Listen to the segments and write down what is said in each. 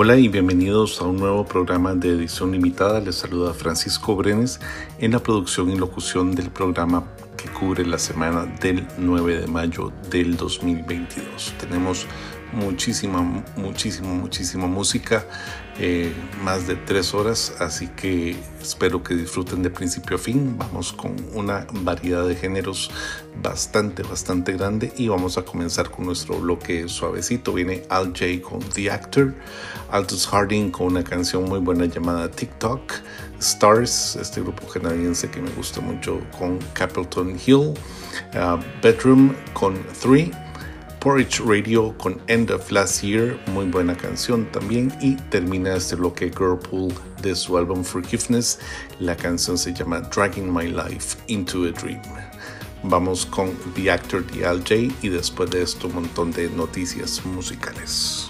Hola y bienvenidos a un nuevo programa de edición limitada. Les saluda Francisco Brenes en la producción y locución del programa que cubre la semana del 9 de mayo del 2022. Tenemos muchísima, muchísima, muchísima música, eh, más de tres horas, así que espero que disfruten de principio a fin. Vamos con una variedad de géneros bastante, bastante grande y vamos a comenzar con nuestro bloque suavecito. Viene Al J con The Actor, Aldous Harding con una canción muy buena llamada TikTok, Stars, este grupo canadiense que me gusta mucho con Capleton Hill, uh, Bedroom con Three. Porridge Radio con End of Last Year, muy buena canción también. Y termina este bloque Girlpool de su álbum Forgiveness. La canción se llama Dragging My Life into a Dream. Vamos con The Actor de Al J y después de esto un montón de noticias musicales.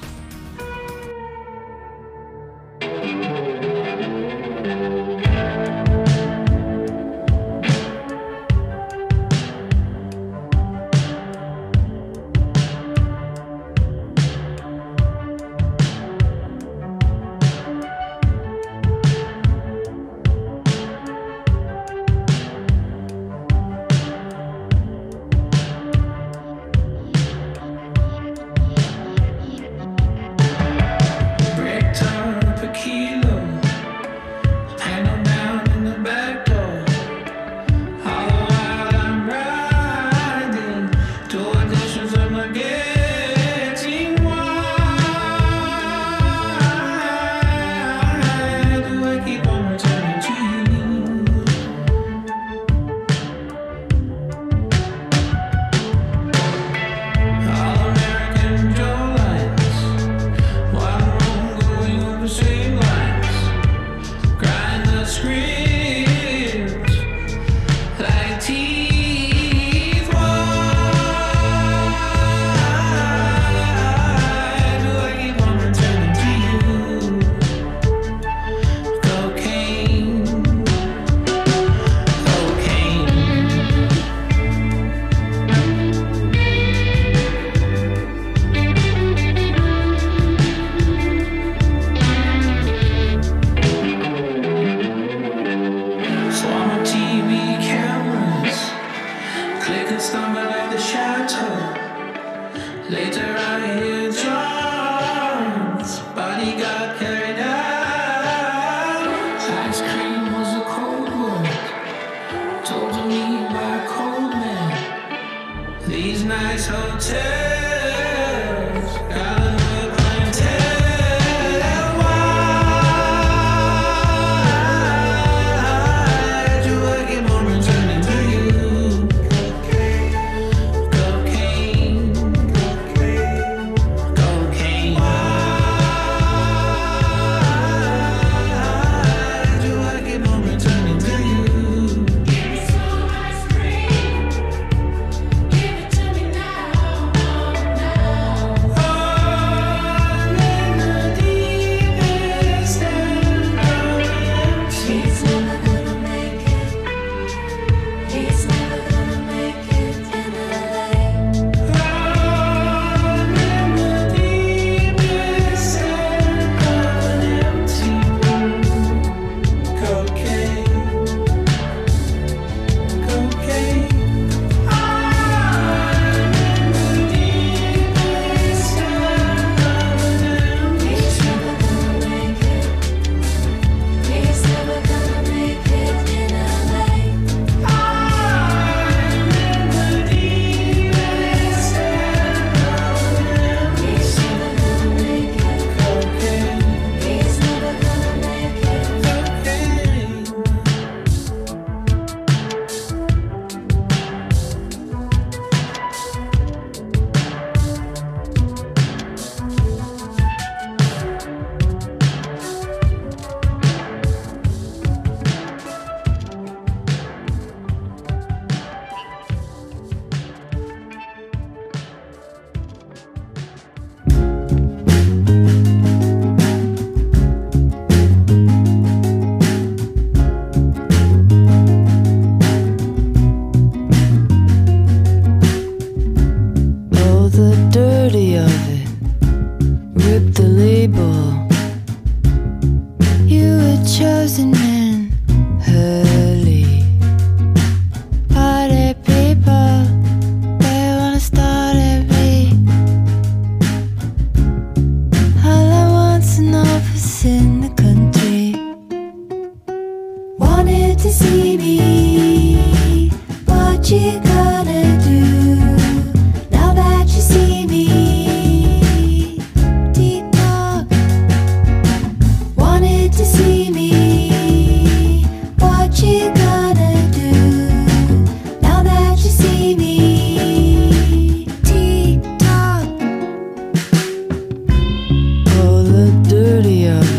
The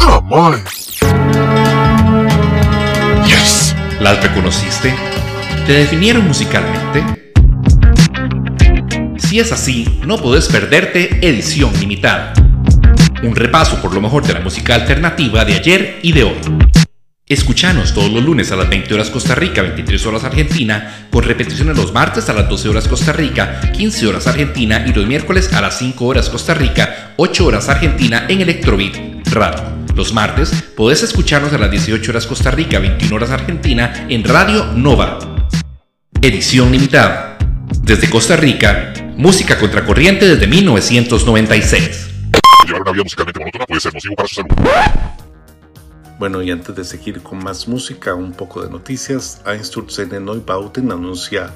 Oh my. Yes. ¿Las reconociste? ¿Te definieron musicalmente? Si es así, no podés perderte Edición Limitada. Un repaso por lo mejor de la música alternativa de ayer y de hoy. Escuchanos todos los lunes a las 20 horas Costa Rica, 23 horas Argentina, con repeticiones los martes a las 12 horas Costa Rica, 15 horas Argentina y los miércoles a las 5 horas Costa Rica, 8 horas Argentina en Electrobeat Radio. Los martes podés escucharnos a las 18 horas Costa Rica, 21 horas Argentina en Radio Nova. Edición limitada. Desde Costa Rica, música contracorriente desde 1996. Llevar una vida musicalmente monótona puede ser nocivo para su salud. Bueno, y antes de seguir con más música, un poco de noticias. Einstürzende Neubauten anuncia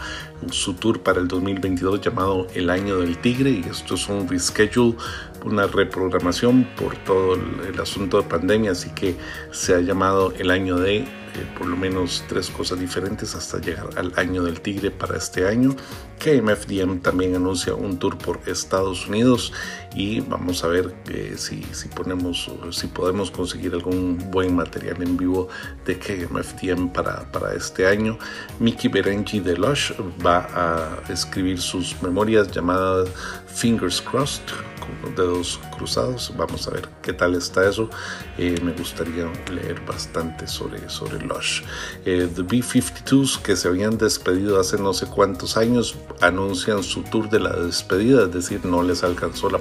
su tour para el 2022 llamado El Año del Tigre y esto es un reschedule, una reprogramación por todo el, el asunto de pandemia, así que se ha llamado El Año de eh, por lo menos tres cosas diferentes hasta llegar al Año del Tigre para este año. KMFDM también anuncia un tour por Estados Unidos y vamos a ver eh, si, si ponemos si podemos conseguir algún buen material en vivo de KMFDM para, para este año. Mickey Berenji de Lush va a escribir sus memorias llamadas Fingers Crossed con dedos cruzados. Vamos a ver qué tal está eso. Eh, me gustaría leer bastante sobre, sobre Lush. Eh, The B-52s que se habían despedido hace no sé cuántos años anuncian su tour de la despedida, es decir, no les alcanzó la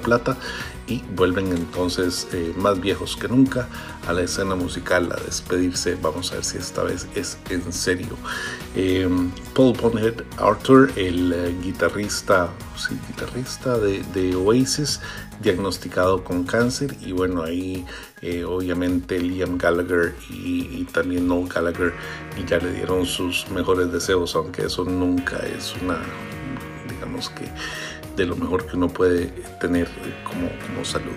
y vuelven entonces eh, más viejos que nunca a la escena musical a despedirse. Vamos a ver si esta vez es en serio. Eh, Paul Bonhead Arthur, el eh, guitarrista, guitarrista de, Oasis, diagnosticado con cáncer y bueno ahí eh, obviamente Liam Gallagher y, y, también Noel Gallagher ya le dieron sus mejores deseos aunque eso nunca es una digamos que de lo mejor que uno puede tener como, como salud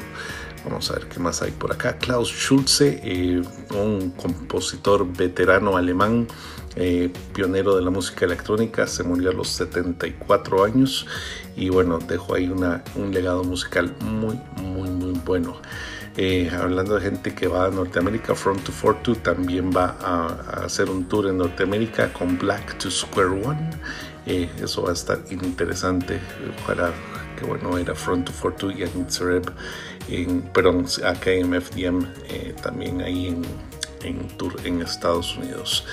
Vamos a ver qué más hay por acá. Klaus Schulze, eh, un compositor veterano alemán, eh, pionero de la música electrónica, se murió a los 74 años y bueno, dejó ahí una, un legado musical muy, muy, muy bueno. Eh, hablando de gente que va a Norteamérica, Front to Fortune también va a, a, hacer un tour en Norteamérica con Black to Square One. Eso va a estar interesante. Ojalá que bueno, era Front to Fortune y Anitsereb, en, perdón, acá en MFDM, eh, también ahí en, en, tour en Estados Unidos.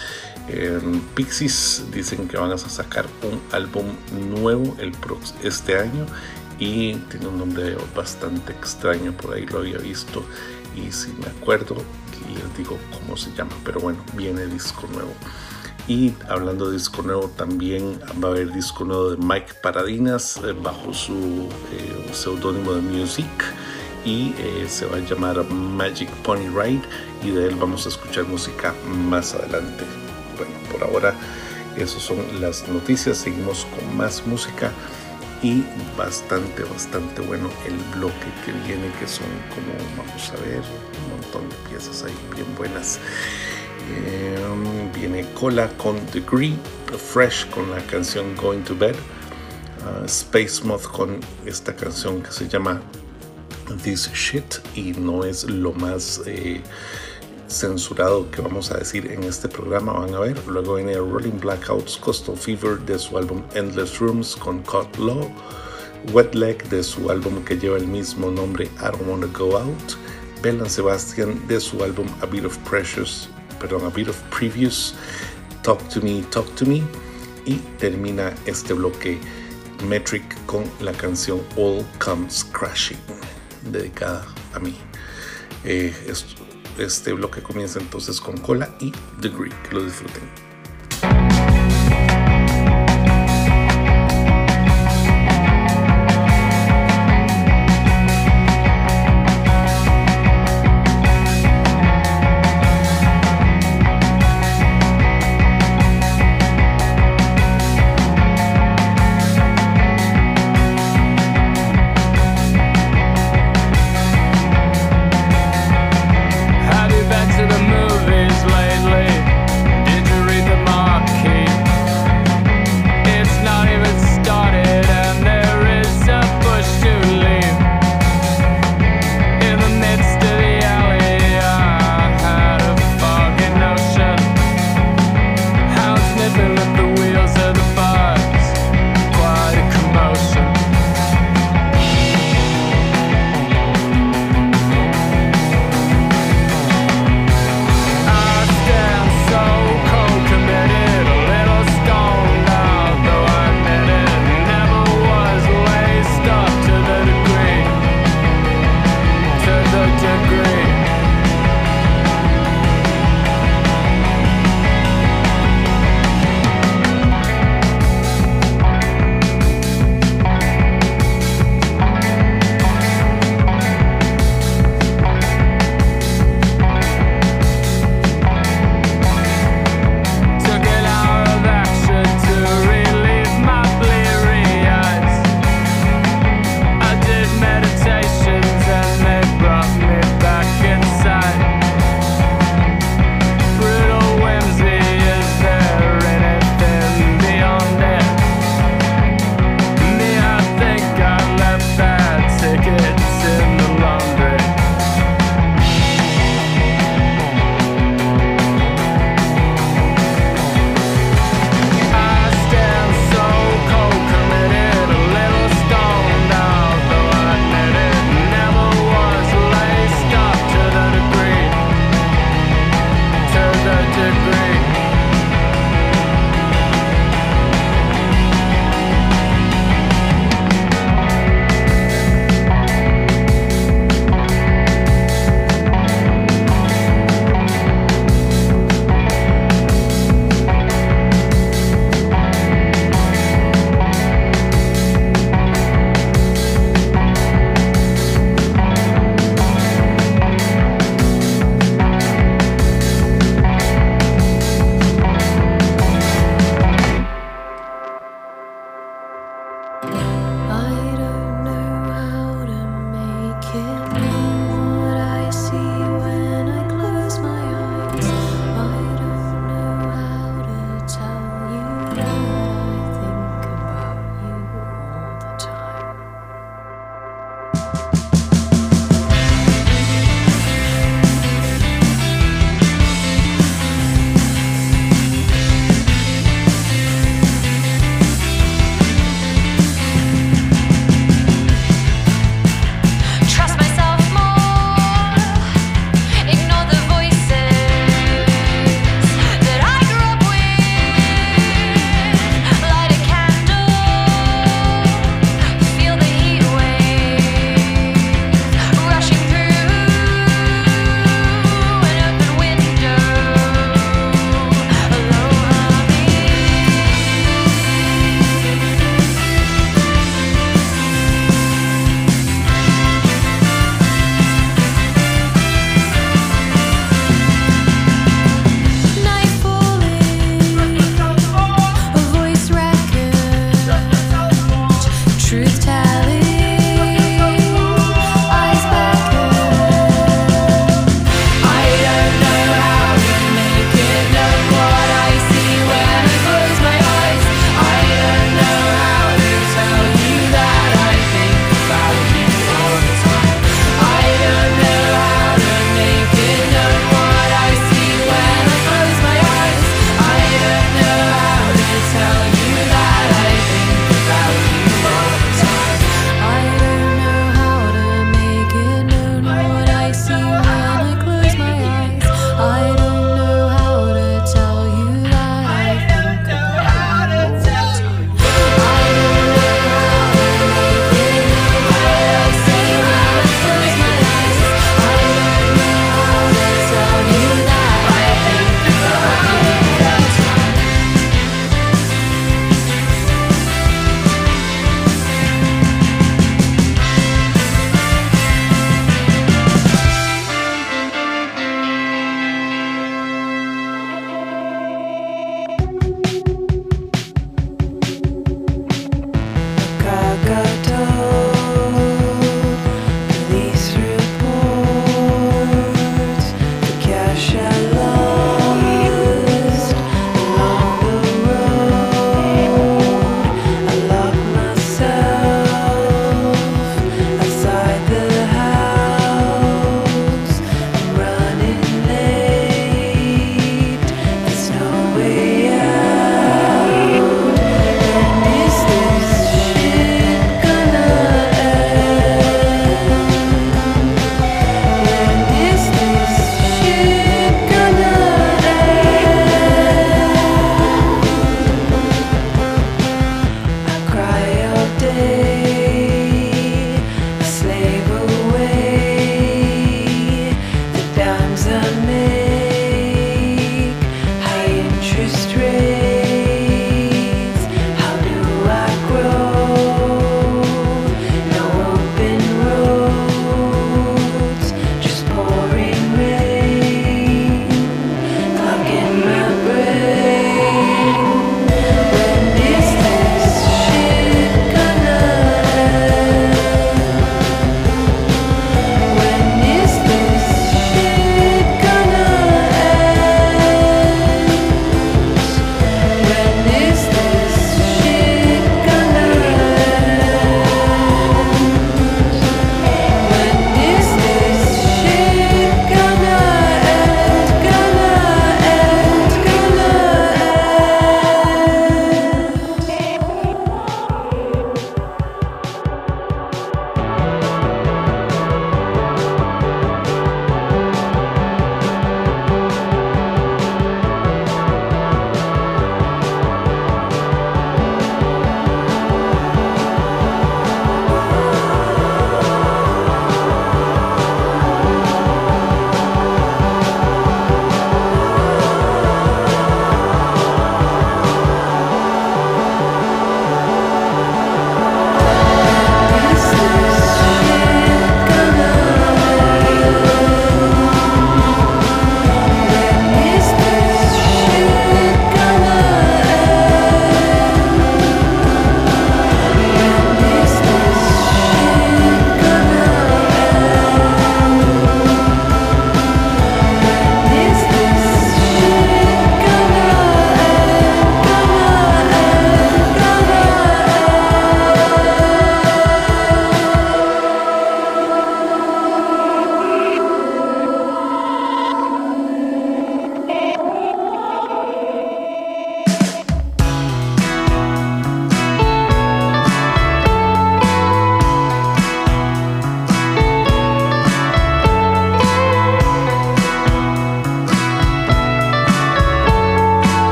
Eh, Pixies dicen que van a sacar un álbum nuevo el este año y tiene un nombre bastante extraño, por ahí lo había visto y si me acuerdo les digo cómo se llama, pero bueno, viene disco nuevo. Y hablando de disco nuevo, también va a haber disco nuevo de Mike Paradinas eh, bajo su eh, seudónimo de Music y eh, se va a llamar Magic Pony Ride y de él vamos a escuchar música más adelante. Bueno, por ahora esas son las noticias, seguimos con más música y bastante, bastante bueno el bloque que viene, que son como, vamos a ver, un montón de piezas ahí bien buenas. Eh, viene Cola con Degree, Fresh con la canción Going to Bed, uh, Space Moth con esta canción que se llama This Shit y no es lo más eh, censurado que vamos a decir en este programa, van a ver. Luego viene Rolling Blackouts, Coastal Fever de su álbum Endless Rooms con Caught Law, Wet Leg de su álbum que lleva el mismo nombre I Don't Wanna Go Out, Bell Sebastian de su álbum A Bit of Precious perdón, a bit of previews, Talk to Me, Talk to Me, y termina este bloque Metric con la canción All Comes Crashing, dedicada a mí. Eh, este bloque comienza entonces con Cola y The Greek, que lo disfruten.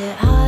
it I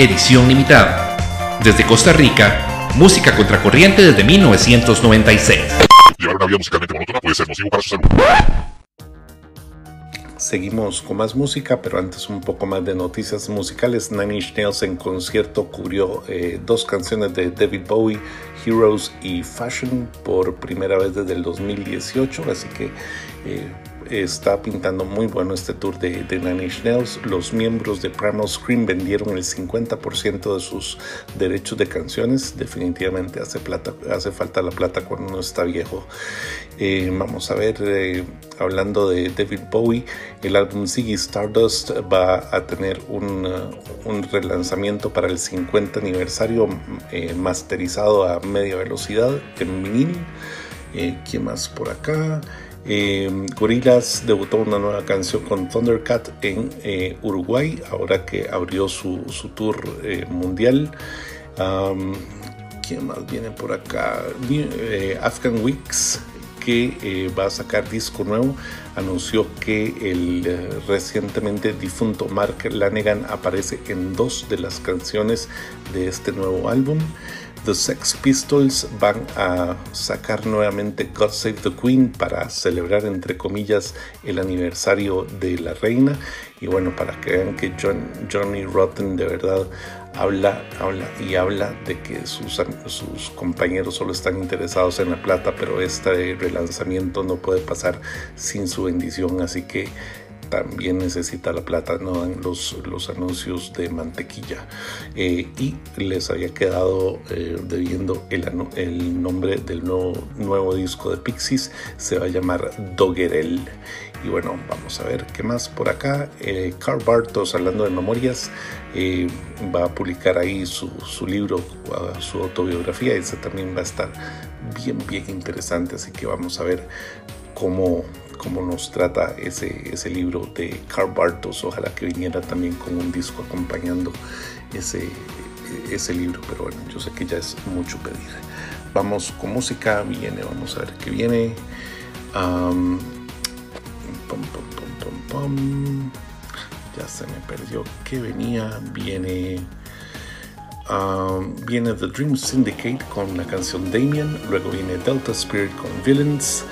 Edición limitada. Desde Costa Rica, música contracorriente desde 1996. Llevar una vida musicalmente monótona puede ser nocivo para su salud. Seguimos con más música, pero antes un poco más de noticias musicales. Nine Inch Nails en concierto cubrió eh, dos canciones de David Bowie, Heroes y Fashion, por primera vez desde el 2018, así que eh, está pintando muy bueno este tour de, de Nine Nails. Los miembros de Primal Scream vendieron el 50% de sus derechos de canciones. Definitivamente hace, falta la plata cuando uno está viejo. Eh, vamos a ver, eh, hablando de David Bowie, el álbum Ziggy Stardust va a tener un, uh, relanzamiento para el 50 aniversario eh, masterizado a media velocidad en vinil. ¿Quién más por acá? Eh, Gorillaz debutó una nueva canción con Thundercat en eh, Uruguay, ahora que abrió su, su tour eh, mundial. Um, ¿Quién más viene por acá? Eh, Afghan Weeks, que va a sacar disco nuevo, anunció que el recientemente difunto Mark Lanegan aparece en dos de las canciones de este nuevo álbum. The Sex Pistols van a sacar nuevamente God Save the Queen para celebrar, entre comillas, el aniversario de la reina. Y bueno, para que vean que John, Johnny Rotten de verdad habla, habla y habla de que sus compañeros solo están interesados en la plata, pero este relanzamiento no puede pasar sin su bendición. Así que también necesita la plata, no dan los, los anuncios de mantequilla. Eh, y les había quedado eh, debiendo el, el nombre del nuevo, nuevo disco de Pixies, se va a llamar Doggerel. Y bueno, vamos a ver qué más por acá. Eh, Carl Bartos, hablando de memorias, eh, va a publicar ahí su, su libro, su autobiografía, ese también va a estar bien, bien interesante, así que vamos a ver cómo, cómo nos trata ese, ese libro de Carl Bartos. Ojalá que viniera también con un disco acompañando ese, ese libro, pero bueno, yo sé que ya es mucho pedir. Vamos con música, viene, vamos a ver qué viene. Pum, pum, pum, pum. Ya se me perdió que venía. Viene. Um, viene The Dream Syndicate con la canción Damien, luego viene Delta Spirit con Villains,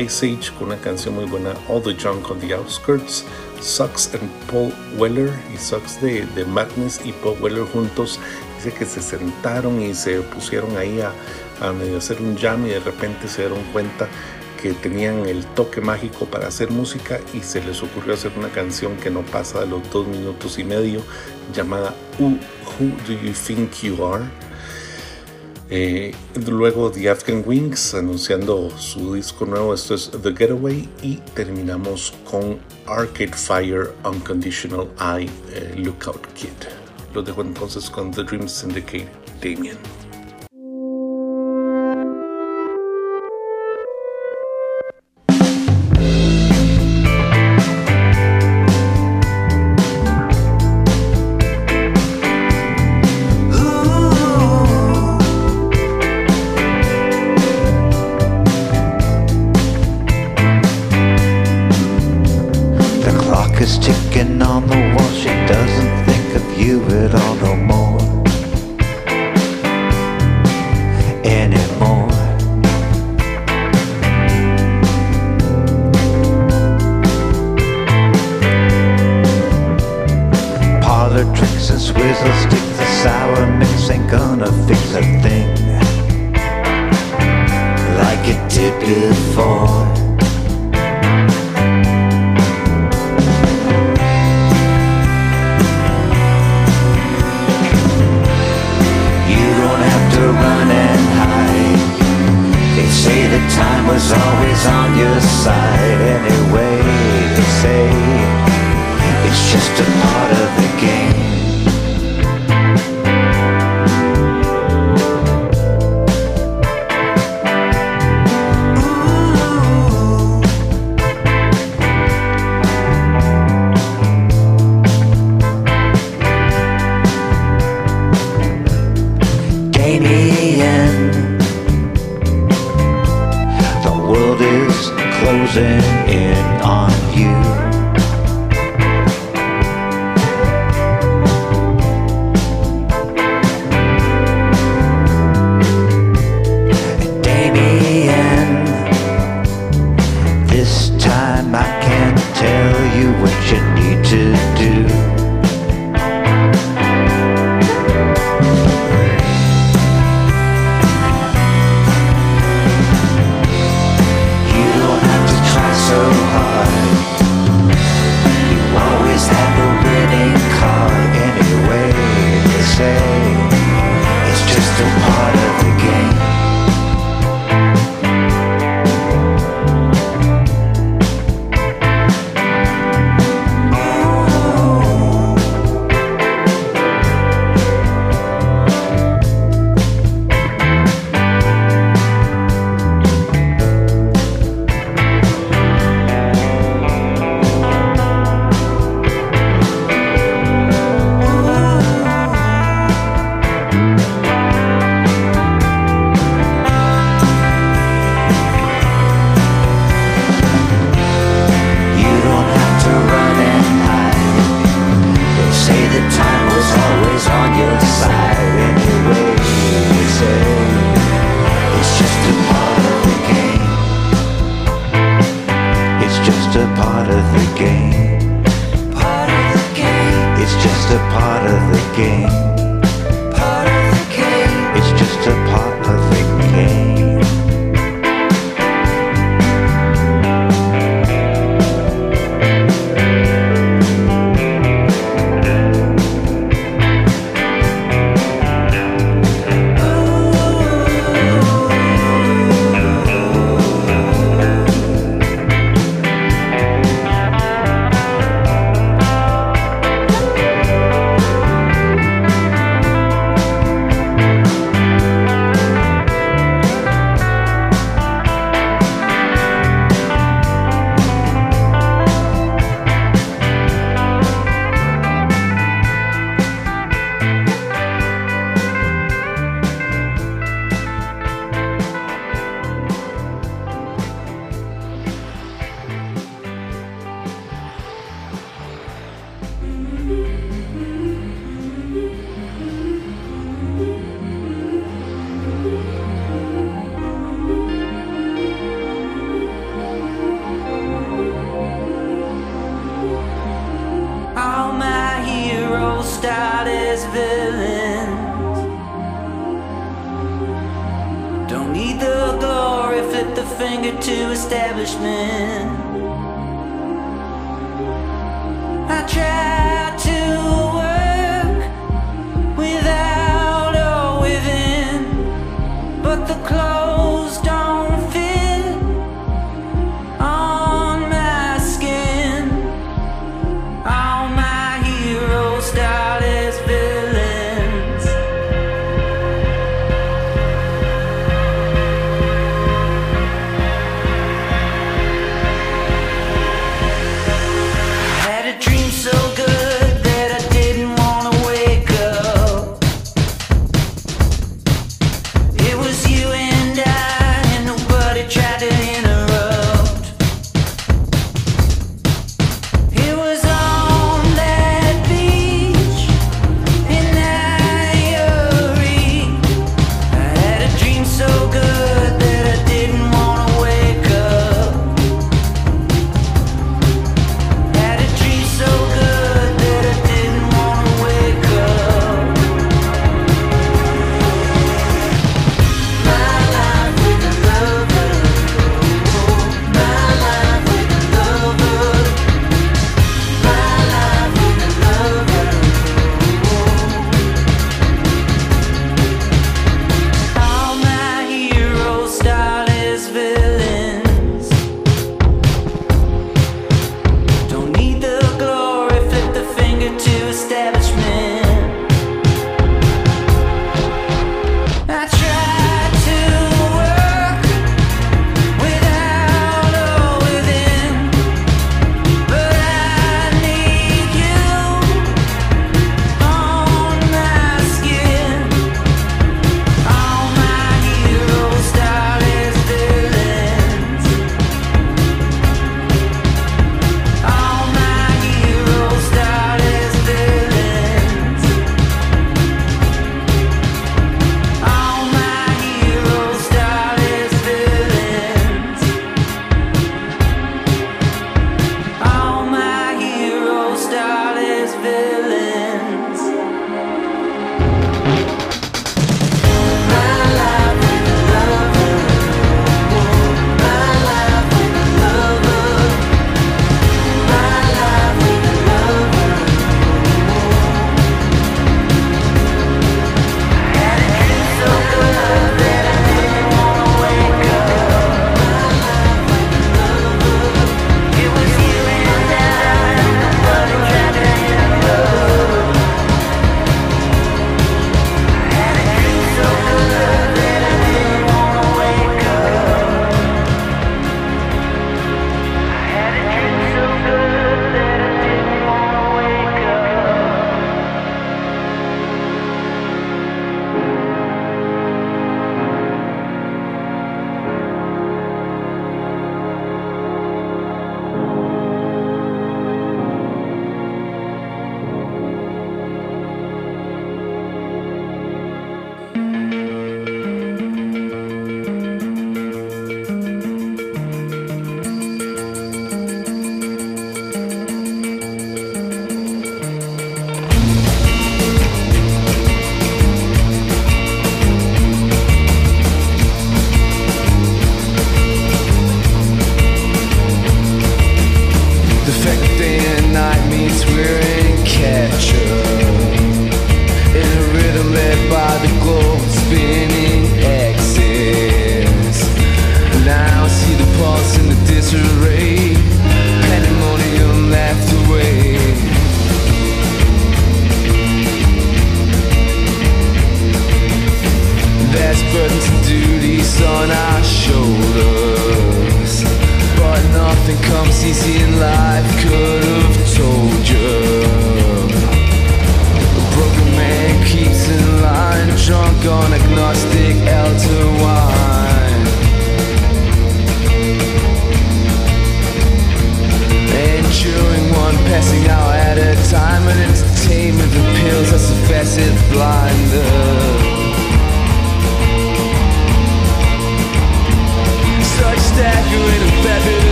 Ice Age con una canción muy buena All the Junk on the Outskirts, Sucks and Paul Weller y Sucks de, de Madness y Paul Weller juntos. Dice que se sentaron y se pusieron ahí a, a medio hacer un jam y de repente se dieron cuenta que tenían el toque mágico para hacer música y se les ocurrió hacer una canción que no pasa de los dos minutos y medio llamada Who, Who Do You Think You Are? Eh, luego The Afghan Wings anunciando su disco nuevo, esto es The Getaway y terminamos con Arcade Fire Unconditional Eye eh, Lookout Kid. Los dejo entonces con The Dream Syndicate Damien.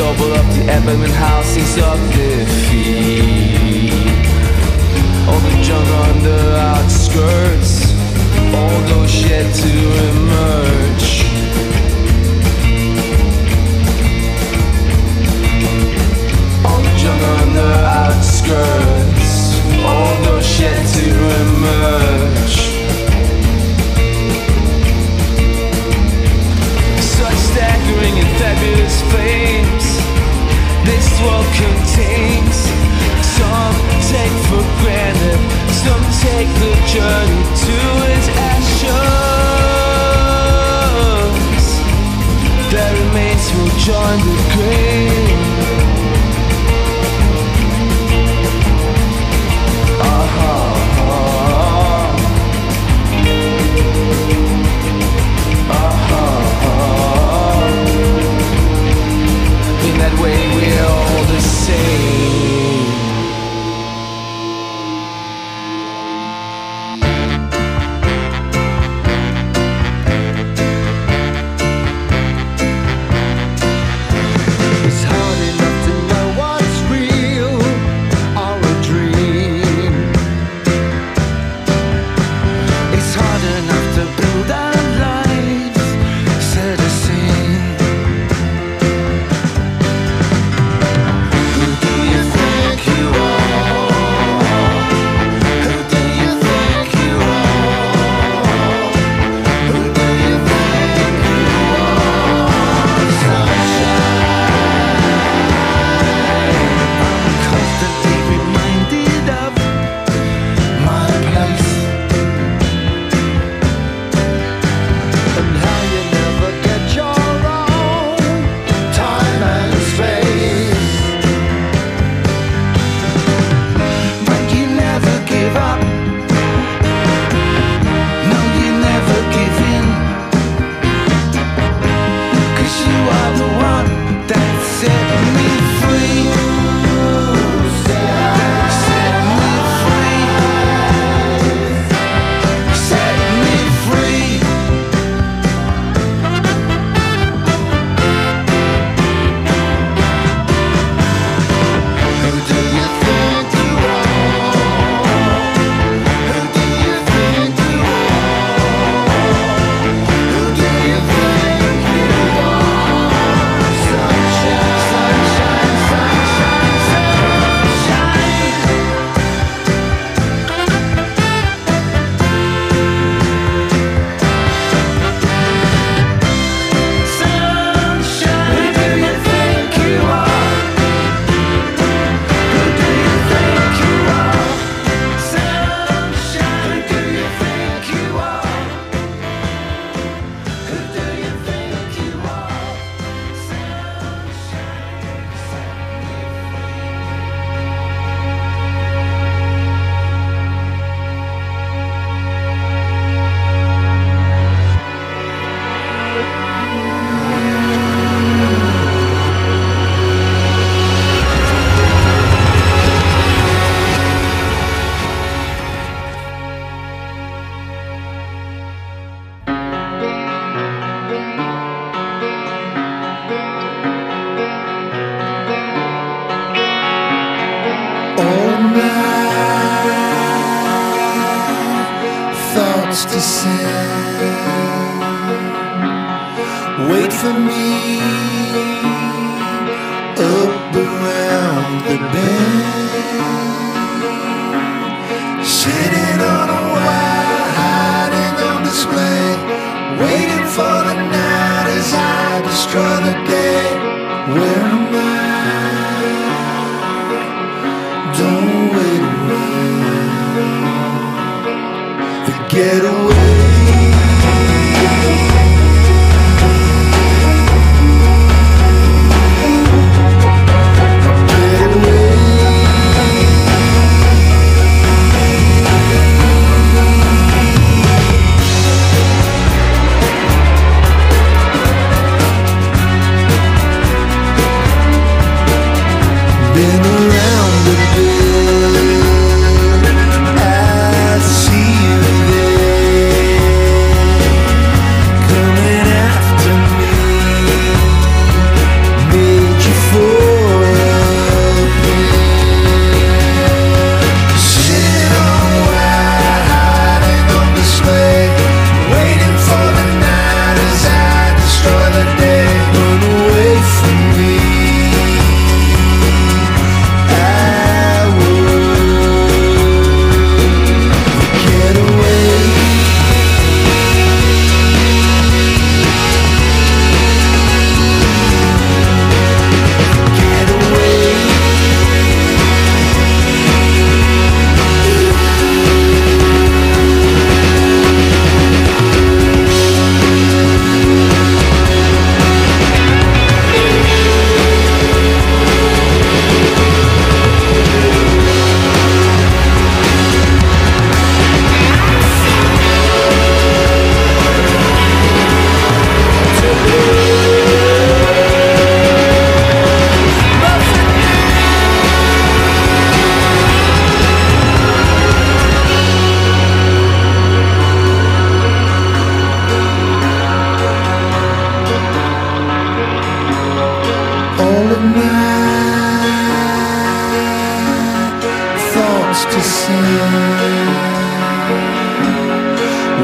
Double of the abdomen housings of defeat. All the junk on the outskirts, all those yet to emerge. All the junk on the outskirts, all those yet to emerge. And fabulous flames this world contains. Some take for granted, some take the journey to its actions. That remains will join the grave. Ah, in that way, we're all the same.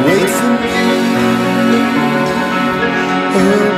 Wait for me. up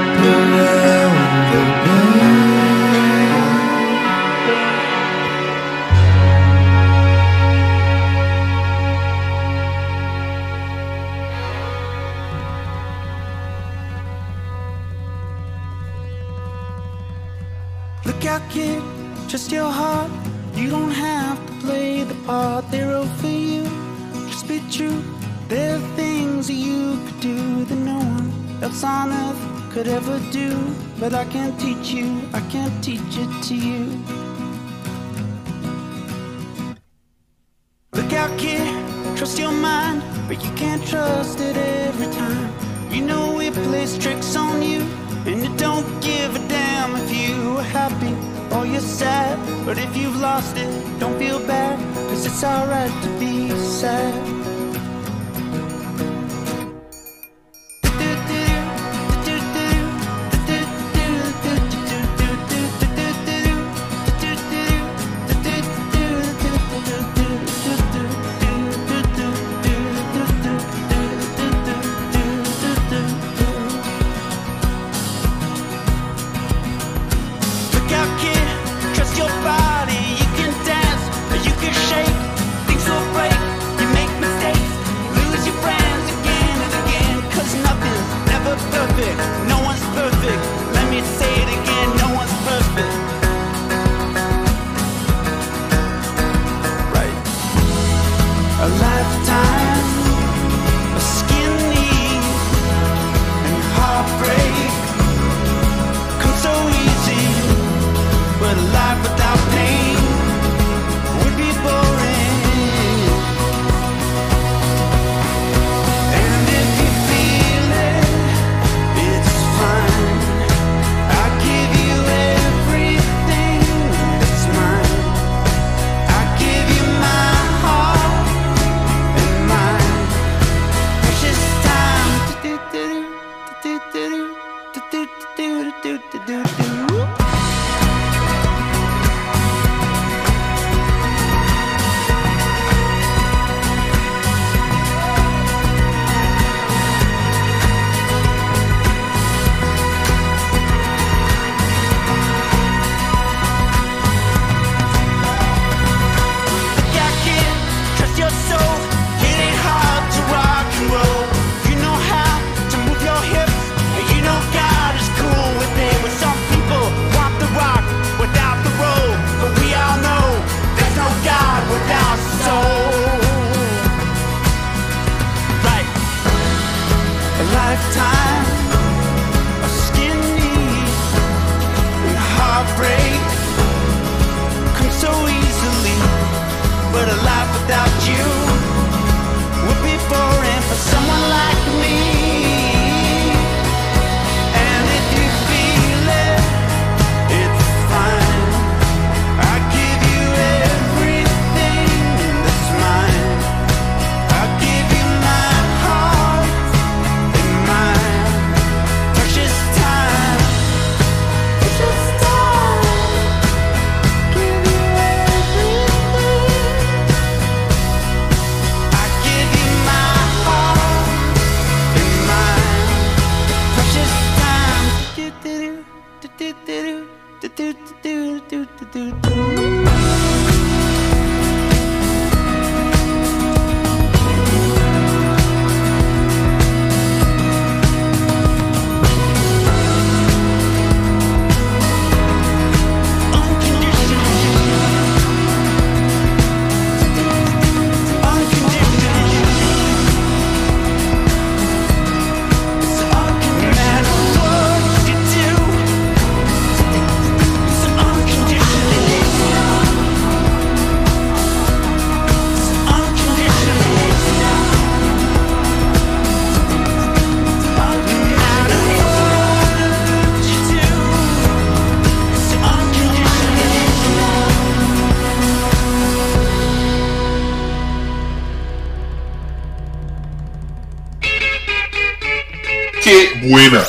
¡Qué buena!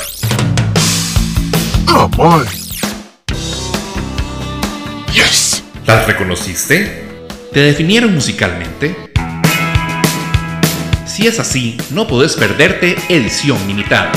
¡Oh, my! ¡Yes! ¿Las reconociste? ¿Te definieron musicalmente? Si es así, no podés perderte Edición Limitada.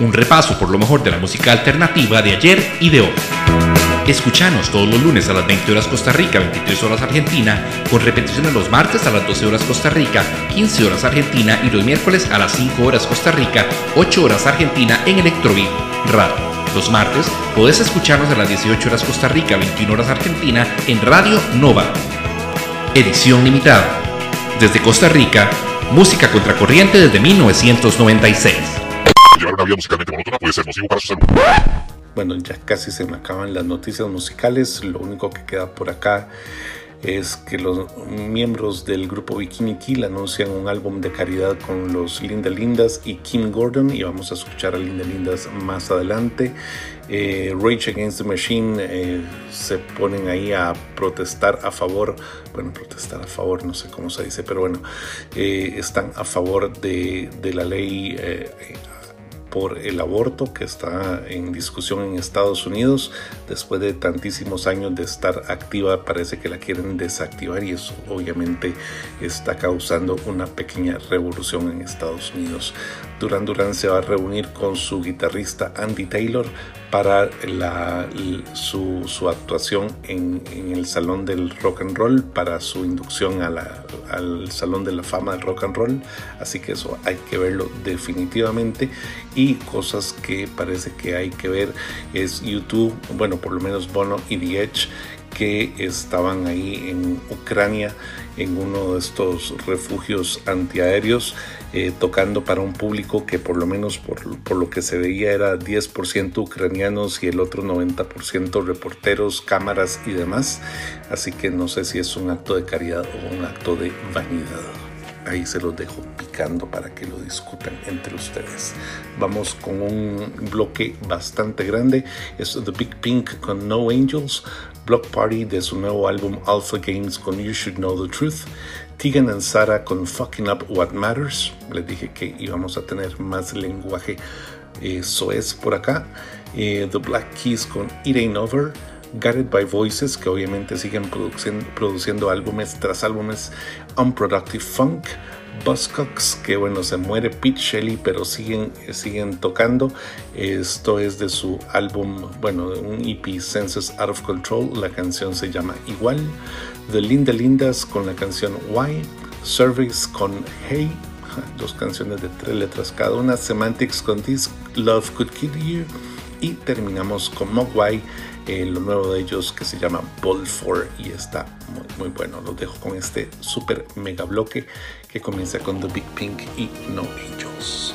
Un repaso por lo mejor de la música alternativa de ayer y de hoy. Escuchanos todos los lunes a las 20 horas Costa Rica, 23 horas Argentina, con repeticiones los martes a las 12 horas Costa Rica, 15 horas Argentina y los miércoles a las 5 horas Costa Rica, 8 horas Argentina en Electrobeat Radio. Los martes podés escucharnos a las 18 horas Costa Rica, 21 horas Argentina en Radio Nova. Edición limitada. Desde Costa Rica, música contracorriente desde 1996. Llevar una vida. Bueno, ya casi se me acaban las noticias musicales. Lo único que queda por acá es que los miembros del grupo Bikini Kill anuncian un álbum de caridad con los Linda Lindas y Kim Gordon y vamos a escuchar a Linda Lindas más adelante. Eh, Rage Against the Machine eh, se ponen ahí a protestar a favor, bueno, protestar a favor, no sé cómo se dice, pero bueno, eh, están a favor de, la ley por el aborto que está en discusión en Estados Unidos. Después de tantísimos años de estar activa, parece que la quieren desactivar y eso obviamente está causando una pequeña revolución en Estados Unidos. Duran Duran se va a reunir con su guitarrista Andy Taylor para su, actuación en, el Salón del Rock and Roll, para su inducción al Salón de la Fama del Rock and Roll. Así que eso hay que verlo definitivamente. Y cosas que parece que hay que ver es YouTube, bueno, por lo menos Bono y The Edge, que estaban ahí en Ucrania en uno de estos refugios antiaéreos eh, tocando para un público que por lo menos por, por, lo que se veía era 10% ucranianos y el otro 90% reporteros, cámaras y demás. Así que no sé si es un acto de caridad o un acto de vanidad. Ahí se los dejo picando para que lo discutan entre ustedes. Vamos con un bloque bastante grande. Es The Big Pink con No Angels. Block Party de su nuevo álbum Alpha Games con You Should Know the Truth. Tegan and Sara con Fucking Up What Matters. Les dije que íbamos a tener más lenguaje eso es por acá. Eh, the Black Keys con It Ain't Over. Guided by Voices, que obviamente siguen produciendo, álbumes tras álbumes. Unproductive Funk. Buzzcocks, que bueno, se muere Pete Shelley, pero siguen, siguen tocando. Esto es de su álbum, bueno, un EP Senses Out of Control. La canción se llama Igual. The Linda Lindas con la canción Why. Service con Hey. Dos canciones de tres letras cada una. Semantics con This Love Could Kill You. Y terminamos con Mogwai, eh, lo nuevo de ellos que se llama Ball 4 y está muy, muy bueno. Los dejo con este super mega bloque que comienza con The Big Pink y No Angels.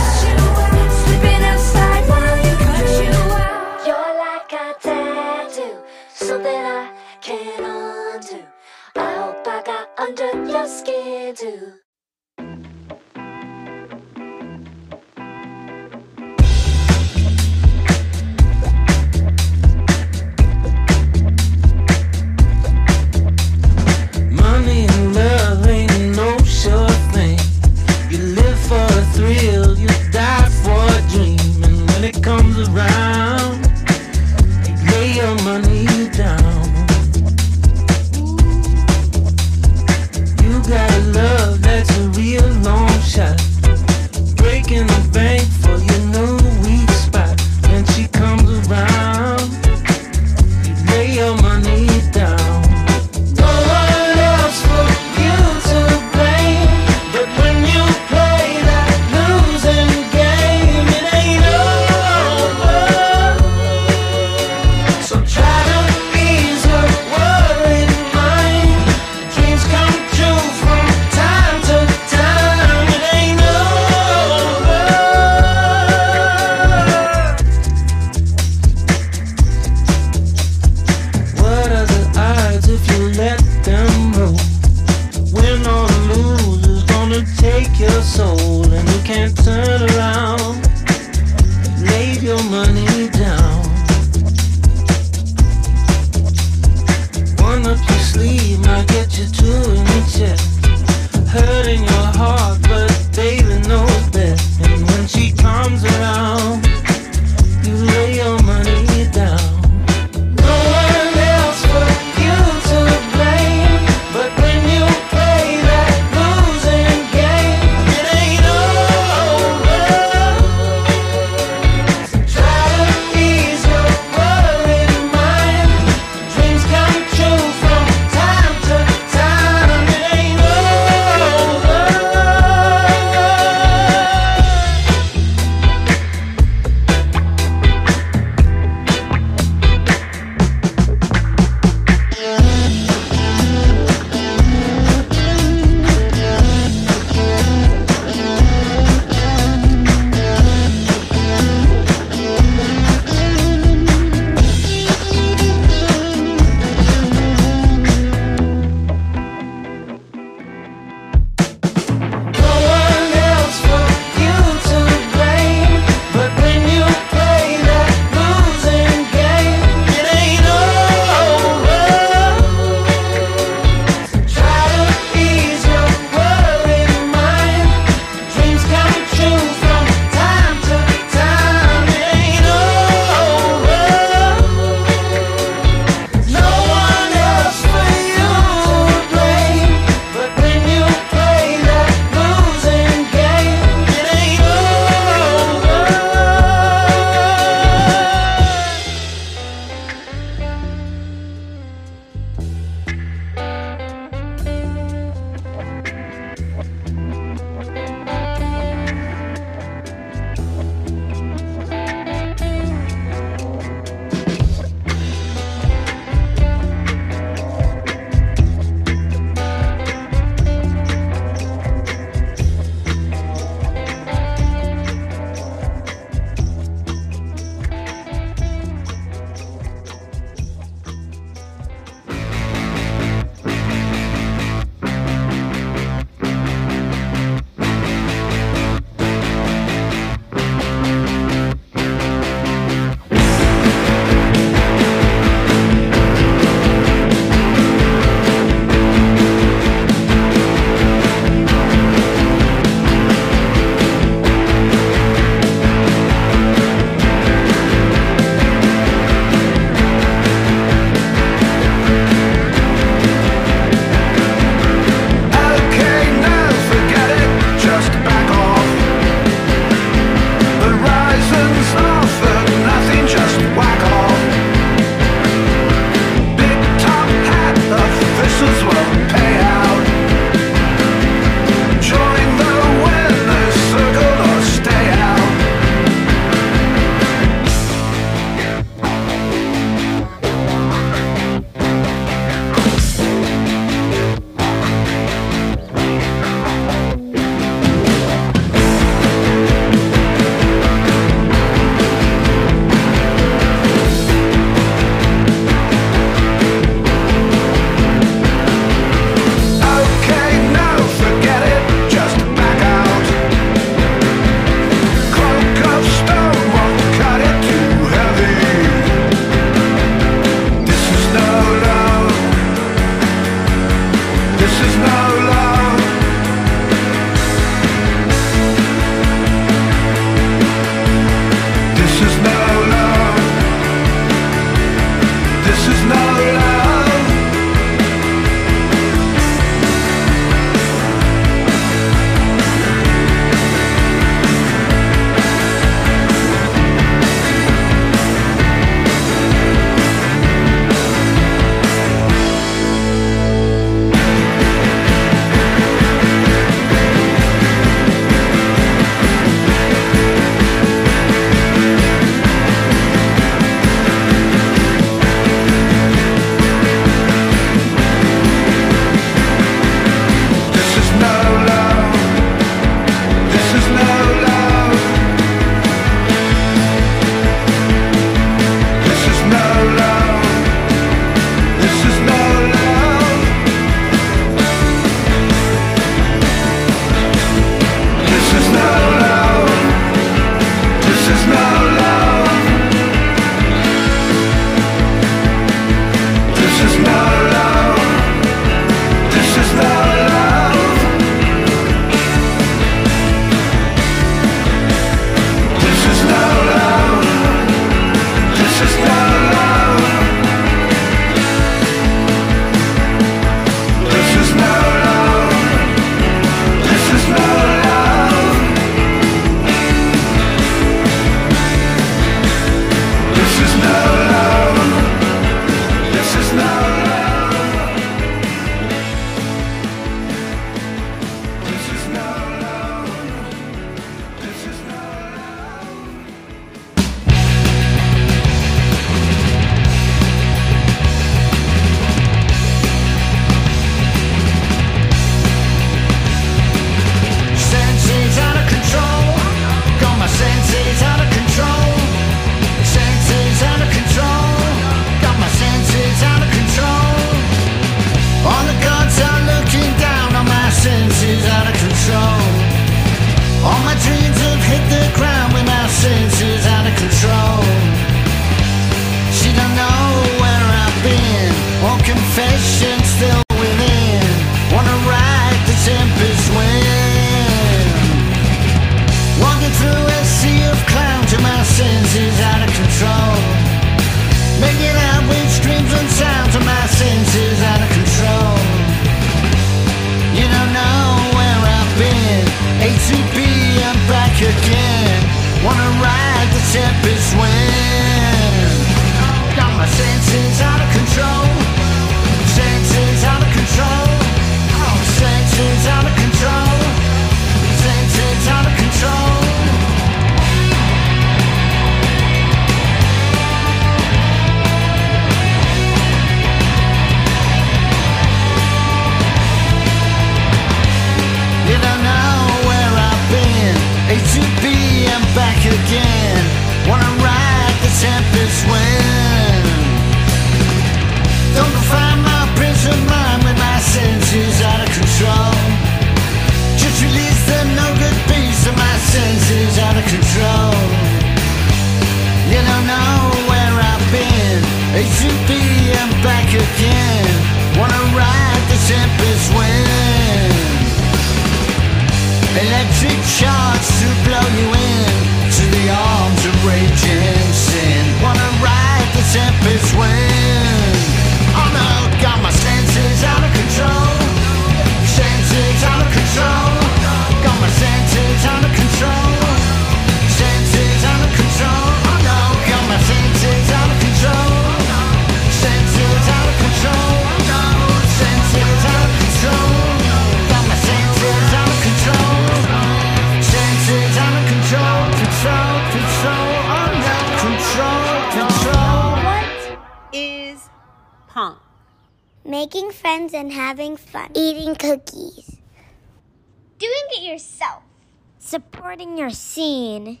scene.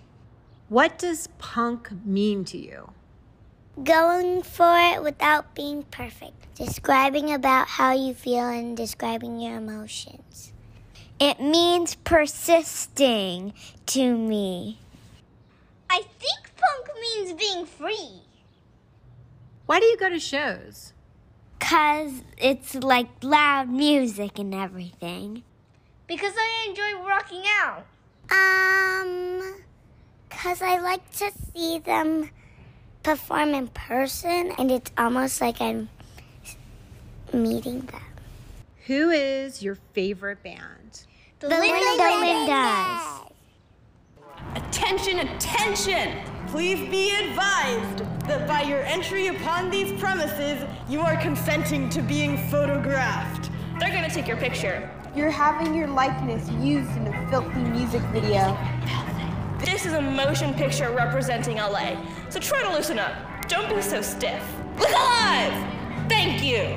What does punk mean to you? Going for it without being perfect. Describing about how you feel and describing your emotions. It means persisting to me. I think punk means being free. Why do you go to shows? Because it's like loud music and everything. Because I enjoy rocking out. Um, because I like to see them perform in person, and it's almost like I'm meeting them. Who is your favorite band? The, Linda Lindas. Attention, attention! Please be advised that by your entry upon these premises, you are consenting to being photographed. They're gonna take your picture. You're having your likeness used in a filthy music video. This is a motion picture representing LA, so try to loosen up. Don't be so stiff. Look alive! Thank you!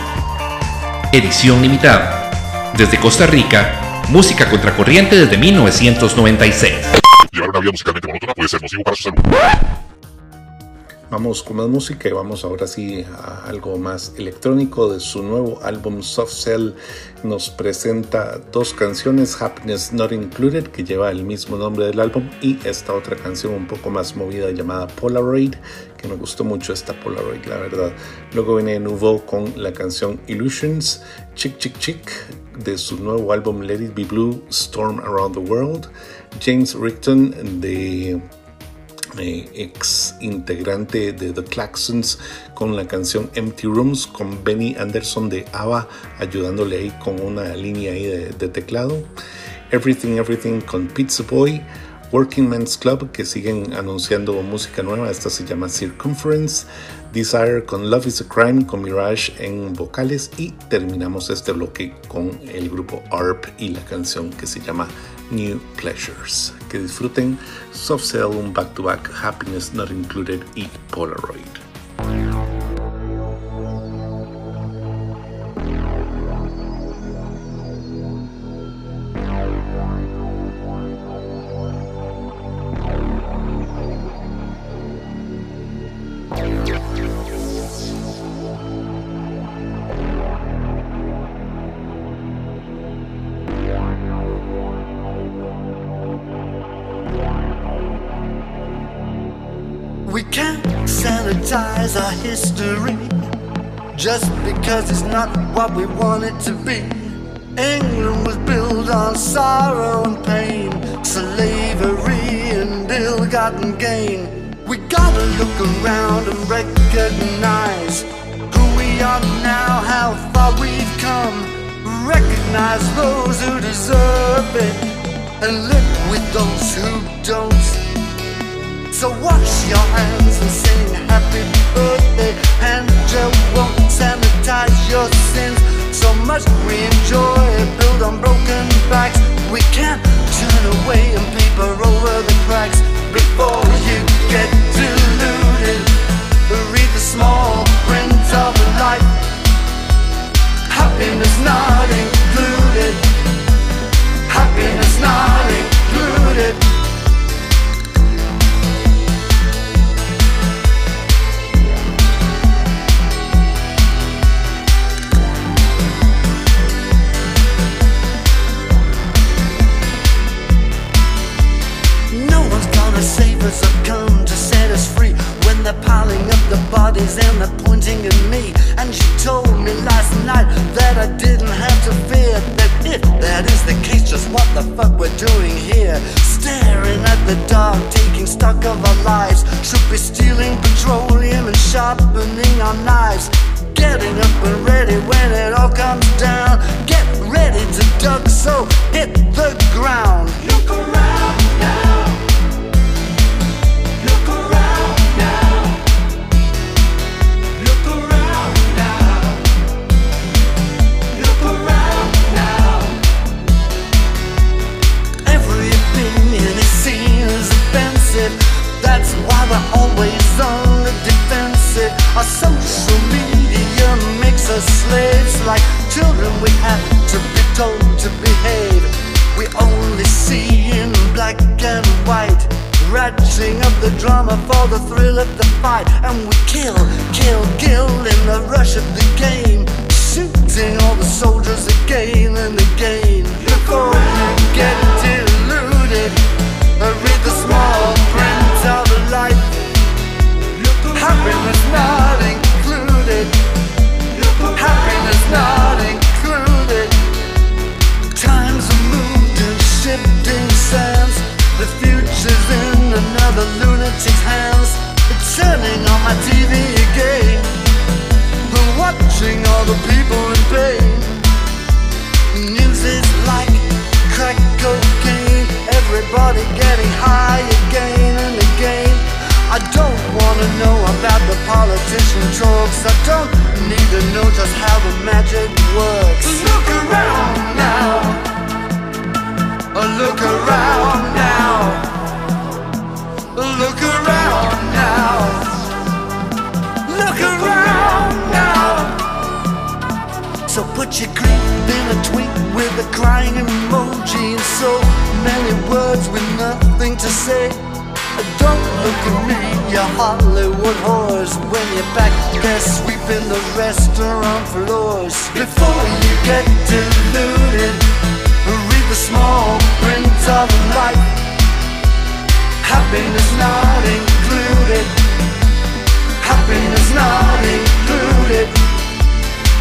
Edición limitada. Desde Costa Rica, música contracorriente desde 1996. Llevar una vida musicalmente monótona puede ser nocivo para su salud. Vamos con más música y vamos ahora sí a algo más electrónico de su nuevo álbum Soft Cell. Nos presenta dos canciones, Happiness Not Included, que lleva el mismo nombre del álbum, y esta otra canción un poco más movida llamada Polaroid, que me gustó mucho esta Polaroid, la verdad. Luego viene Nouveau con la canción Illusions, Chick Chick Chick, de su nuevo álbum Let It Be Blue, Storm Around the World. James Rickton de eh, ex integrante de The Claxons con la canción Empty Rooms con Benny Anderson de ABBA ayudándole ahí con una línea ahí de, de teclado Everything Everything con Pizza Boy Working Men's Club que siguen anunciando música nueva esta se llama Circumference Desire con Love is a Crime con Mirage en vocales y terminamos este bloque con el grupo ARP y la canción que se llama New Pleasures. Que disfruten Soft Cell, un back to back, Happiness Not Included y Polaroid. Not what we want it to be. England was built on sorrow and pain, slavery and ill-gotten gain. We gotta look around and recognize who we are now, how far we've come. Recognize those who deserve it and live with those who don't. So wash your hands and sing happy birthday And gel won't sanitize your sins. So much we enjoy build on broken backs. We can't turn away and paper over the cracks. Before you get deluded Read the small print of life. Happiness not included. Happiness not us free When they're piling up the bodies and they're pointing at me. And she told me last night that I didn't have to fear That if that is the case, just what the fuck we're doing here. Staring at the dark, taking stock of our lives. Should be stealing petroleum and sharpening our knives. Getting up and ready when it all comes down. Get ready to duck, so hit the ground. Look around now offensive. That's why we're always on the defensive. Our social media makes us slaves like children. We have to be told to behave. We only see in black and white. Ratcheting up the drama for the thrill of the fight. And we kill, kill, kill in the rush of the game. Shooting all the soldiers again and again. Before you get deluded, Happiness not included. Happiness not included. Times are shifting sands. The future's in another lunatic's hands. It's turning on my TV again. Watching all the people in pain. News is like crack cocaine. Everybody getting high again and again. I don't wanna know about the politician drugs. I don't need to know just how the magic works. Look around now. Oh, look around now. Oh, look around now. Look around now. So put your creep in a tweet with a crying emoji And so many words with nothing to say. Don't look at me, you Hollywood whores. When you're back there sweeping the restaurant floors. Before you get deluded Read the small print of life. Happiness not included. Happiness not included.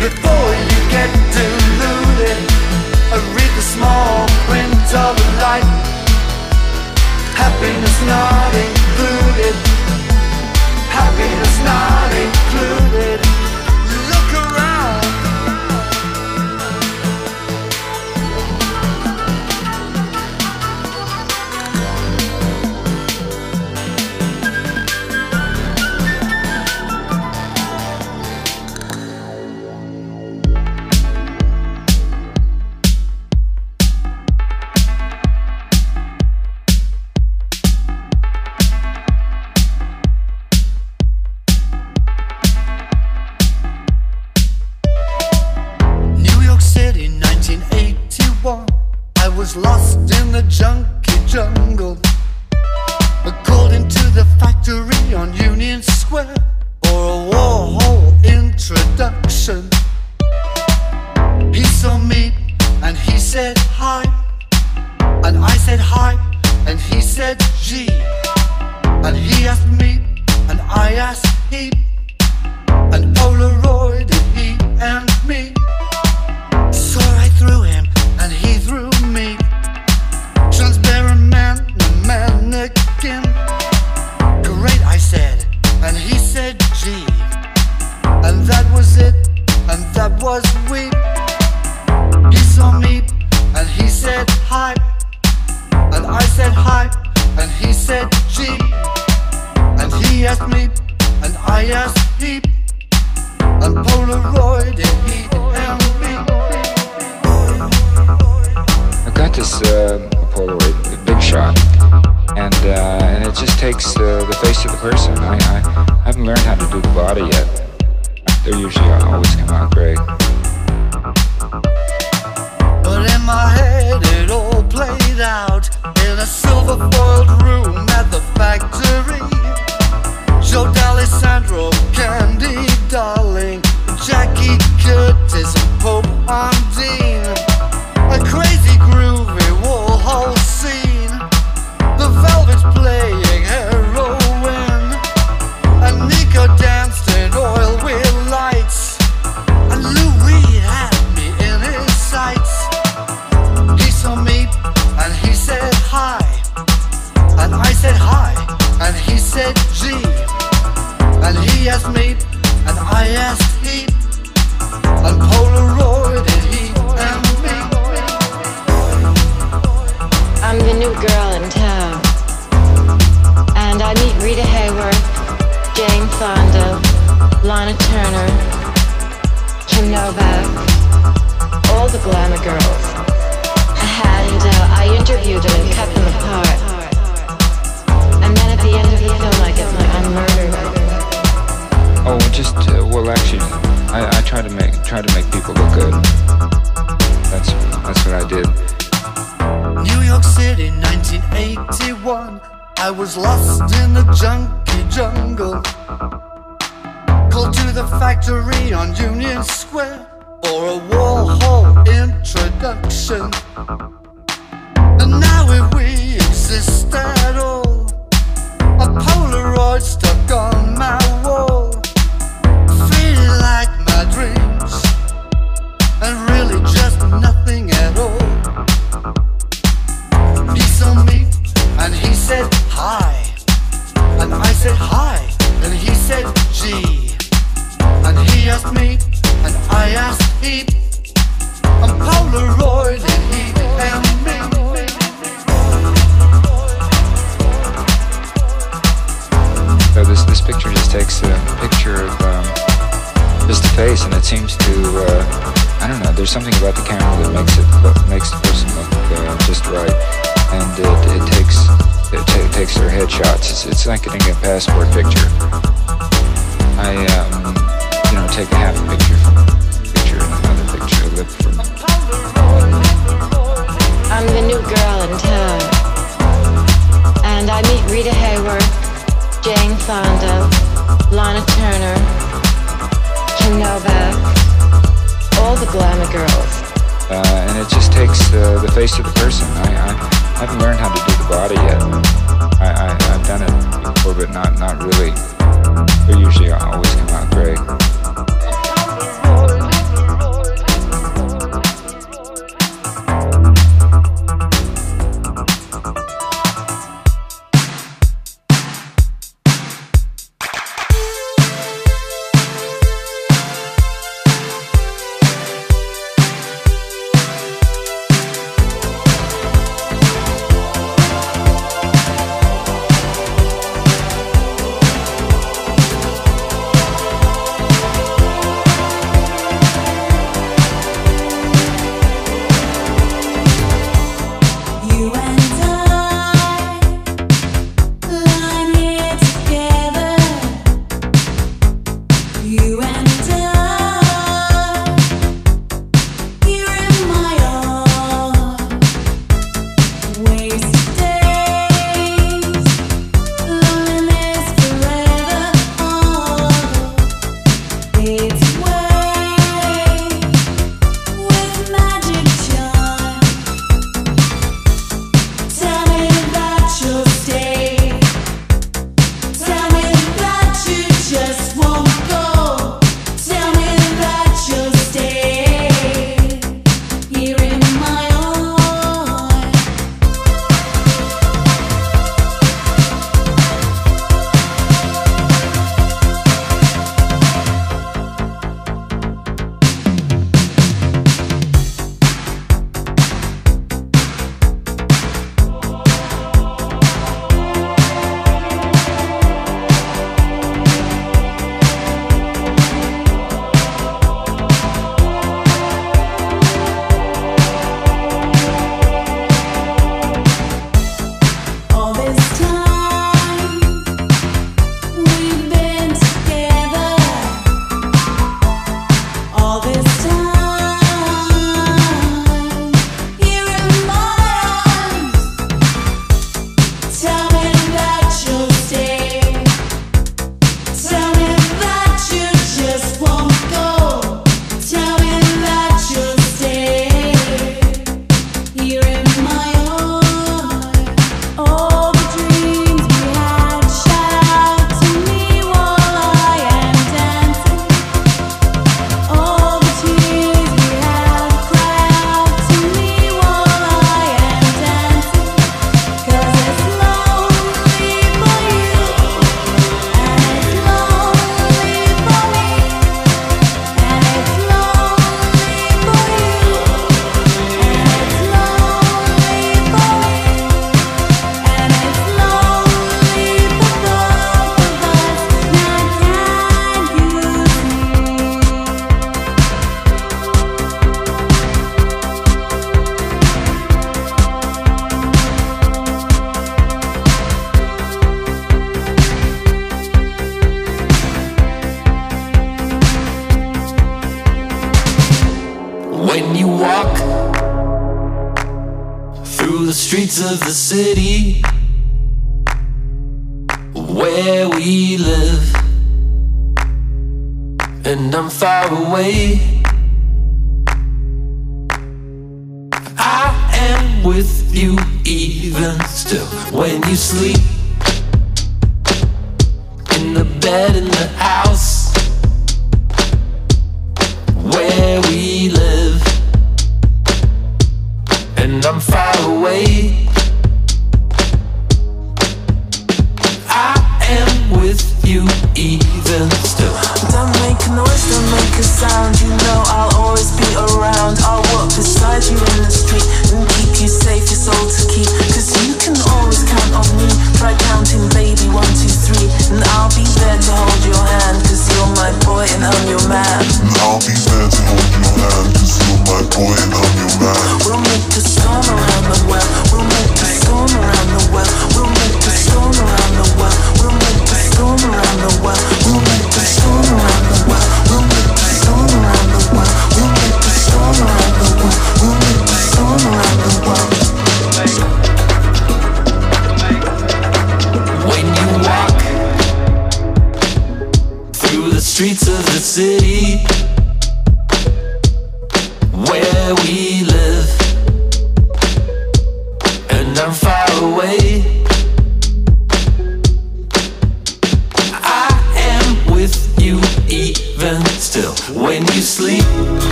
Before you get deluded Read the small print of life. Happiness not included. Happiness not included.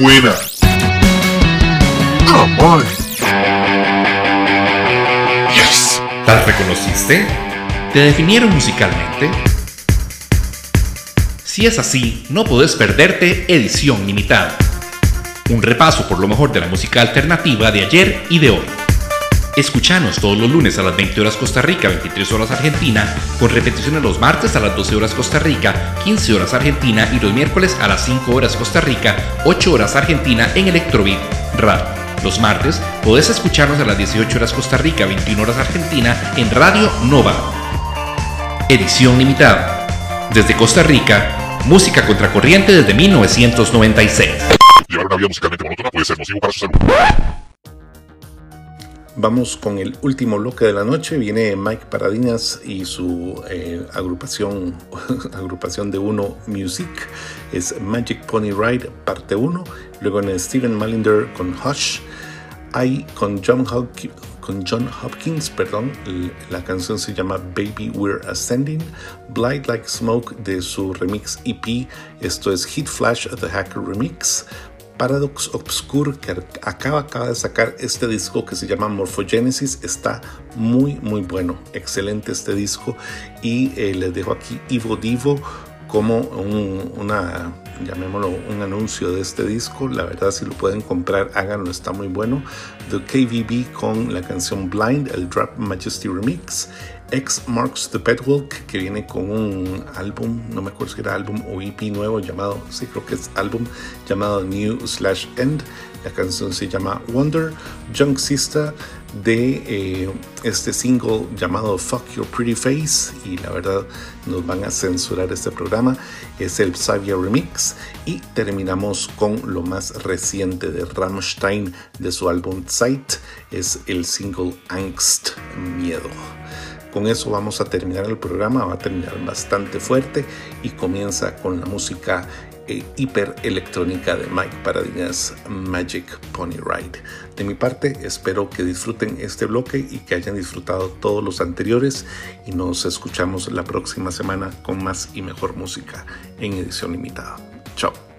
buena. Come. Yes. ¿Las reconociste? ¿Te definieron musicalmente? Si es así, no podés perderte Edición Limitada. Un repaso por lo mejor de la música alternativa de ayer y de hoy. Escuchanos todos los lunes a las 20 horas Costa Rica, 23 horas Argentina, con repeticiones los martes a las 12 horas Costa Rica, 15 horas Argentina y los miércoles a las 5 horas Costa Rica, 8 horas Argentina en Electrobeat Radio. Los martes podés escucharnos a las 18 horas Costa Rica, 21 horas Argentina en Radio Nova. Edición limitada. Desde Costa Rica, música contracorriente desde 1996. Llevar una vida musicalmente puede ser para su salud. Vamos con el último bloque de la noche. Viene Mike Paradinas y su eh, agrupación, agrupación de uno Music. Es Magic Pony Ride, parte 1. Luego en Steven Malinder con Hush. Hay con John, Hopkins, con perdón, la canción se llama Baby We're Ascending. Blind Like Smoke de su remix EP. Esto es Hit Flash The Hacker Remix. Paradox Obscure que acaba, acaba de sacar este disco que se llama Morphogenesis está muy muy bueno excelente este disco. Y eh, les dejo aquí Ivo Divo como un, una llamémoslo un anuncio de este disco. La verdad si lo pueden comprar háganlo está muy bueno. The KVB con la canción Blind el Drop Majesty Remix X Marks the Bedwalk, que viene con un álbum, no me acuerdo si era álbum o EP nuevo llamado, sí creo que es álbum llamado New Slash End. La canción se llama Wonder. Junk Sister de eh, este single llamado Fuck Your Pretty Face y la verdad nos van a censurar este programa es el Xavier Remix y terminamos con lo más reciente de Rammstein de su álbum Zeit es el single Angst Miedo con eso vamos a terminar el programa, va a terminar bastante fuerte y comienza con la música eh, hiper electrónica de Mike Paradinas Magic Pony Ride. De mi parte, espero que disfruten este bloque y que hayan disfrutado todos los anteriores y nos escuchamos la próxima semana con más y mejor música en edición limitada. Chao.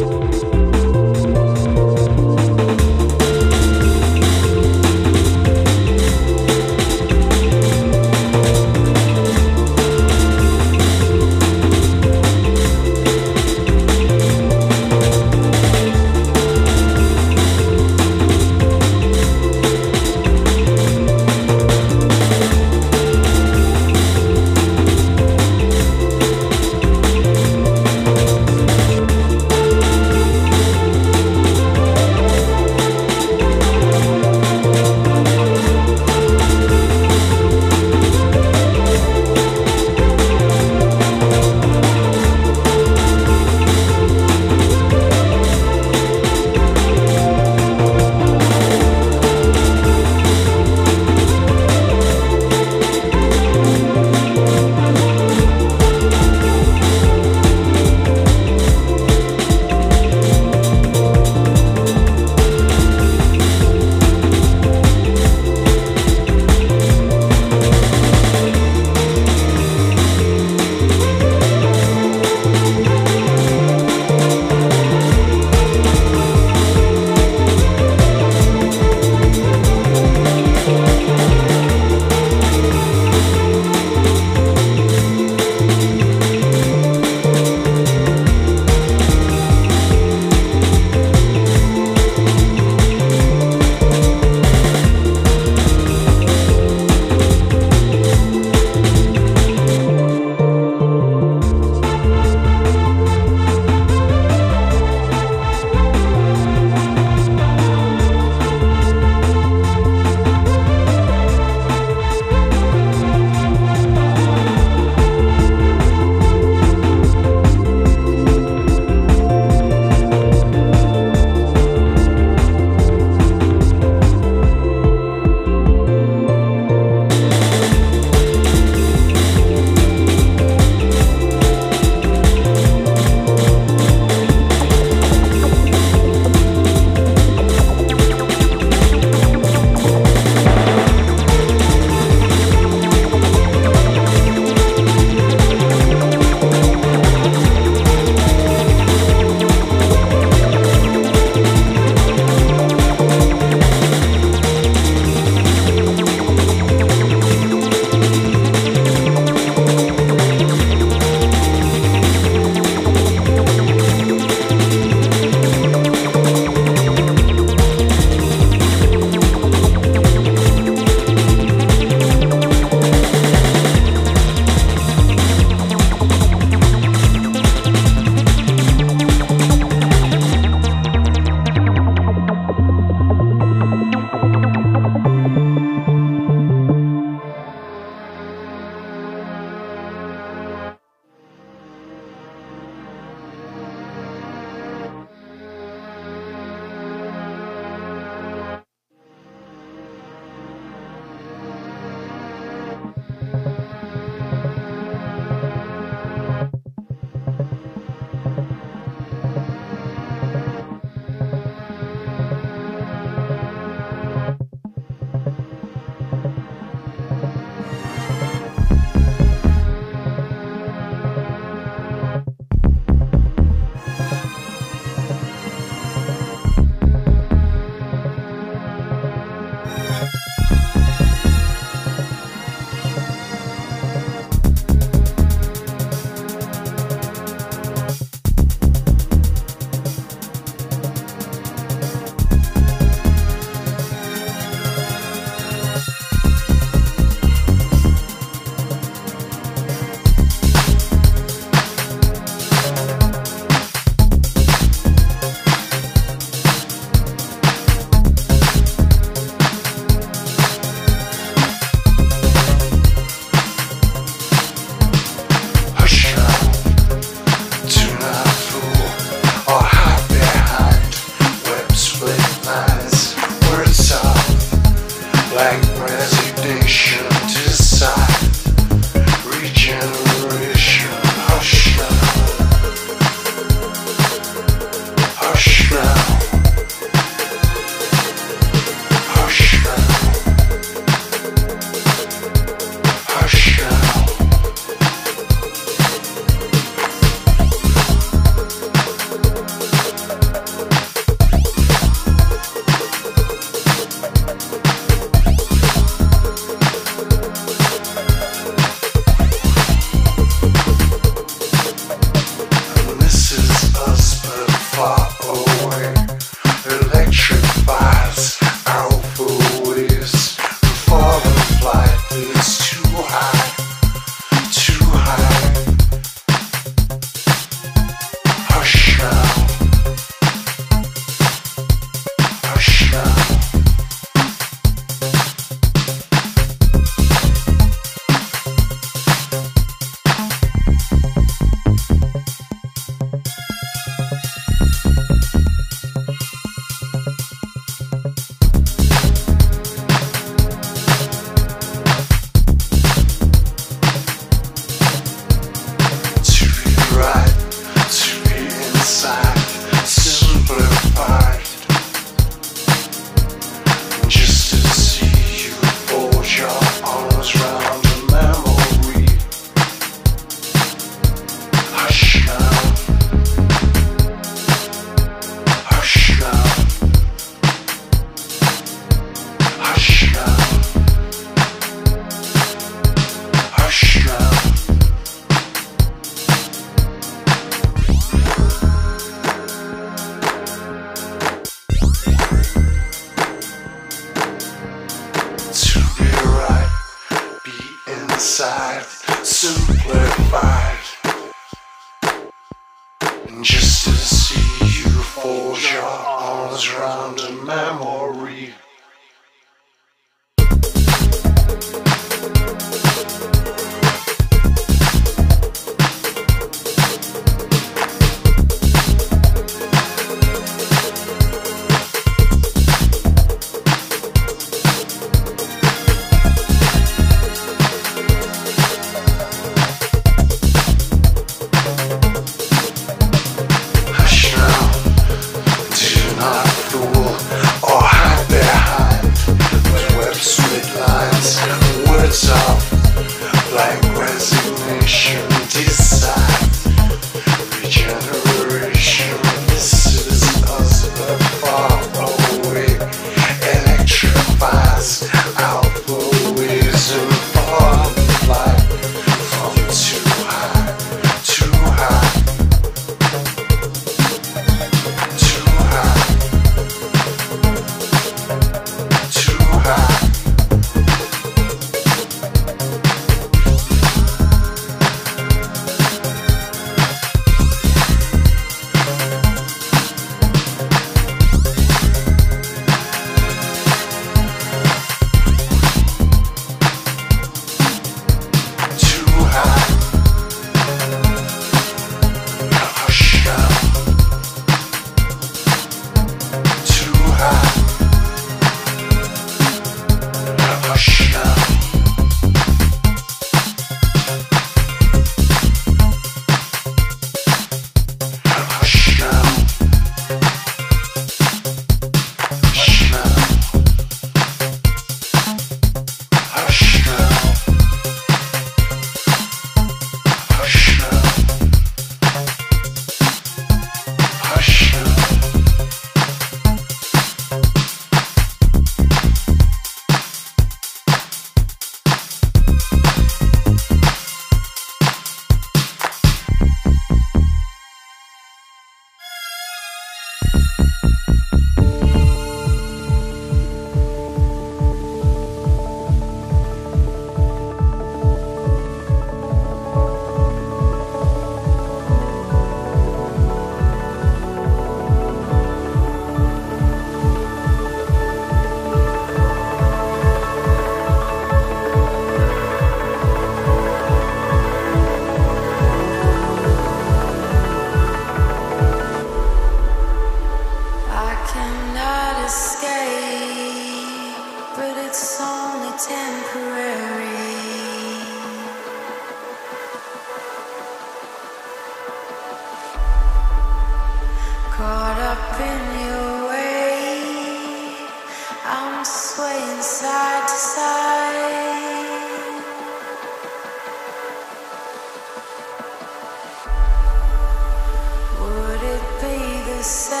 Be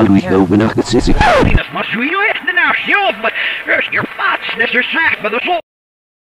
Halloween overnacht is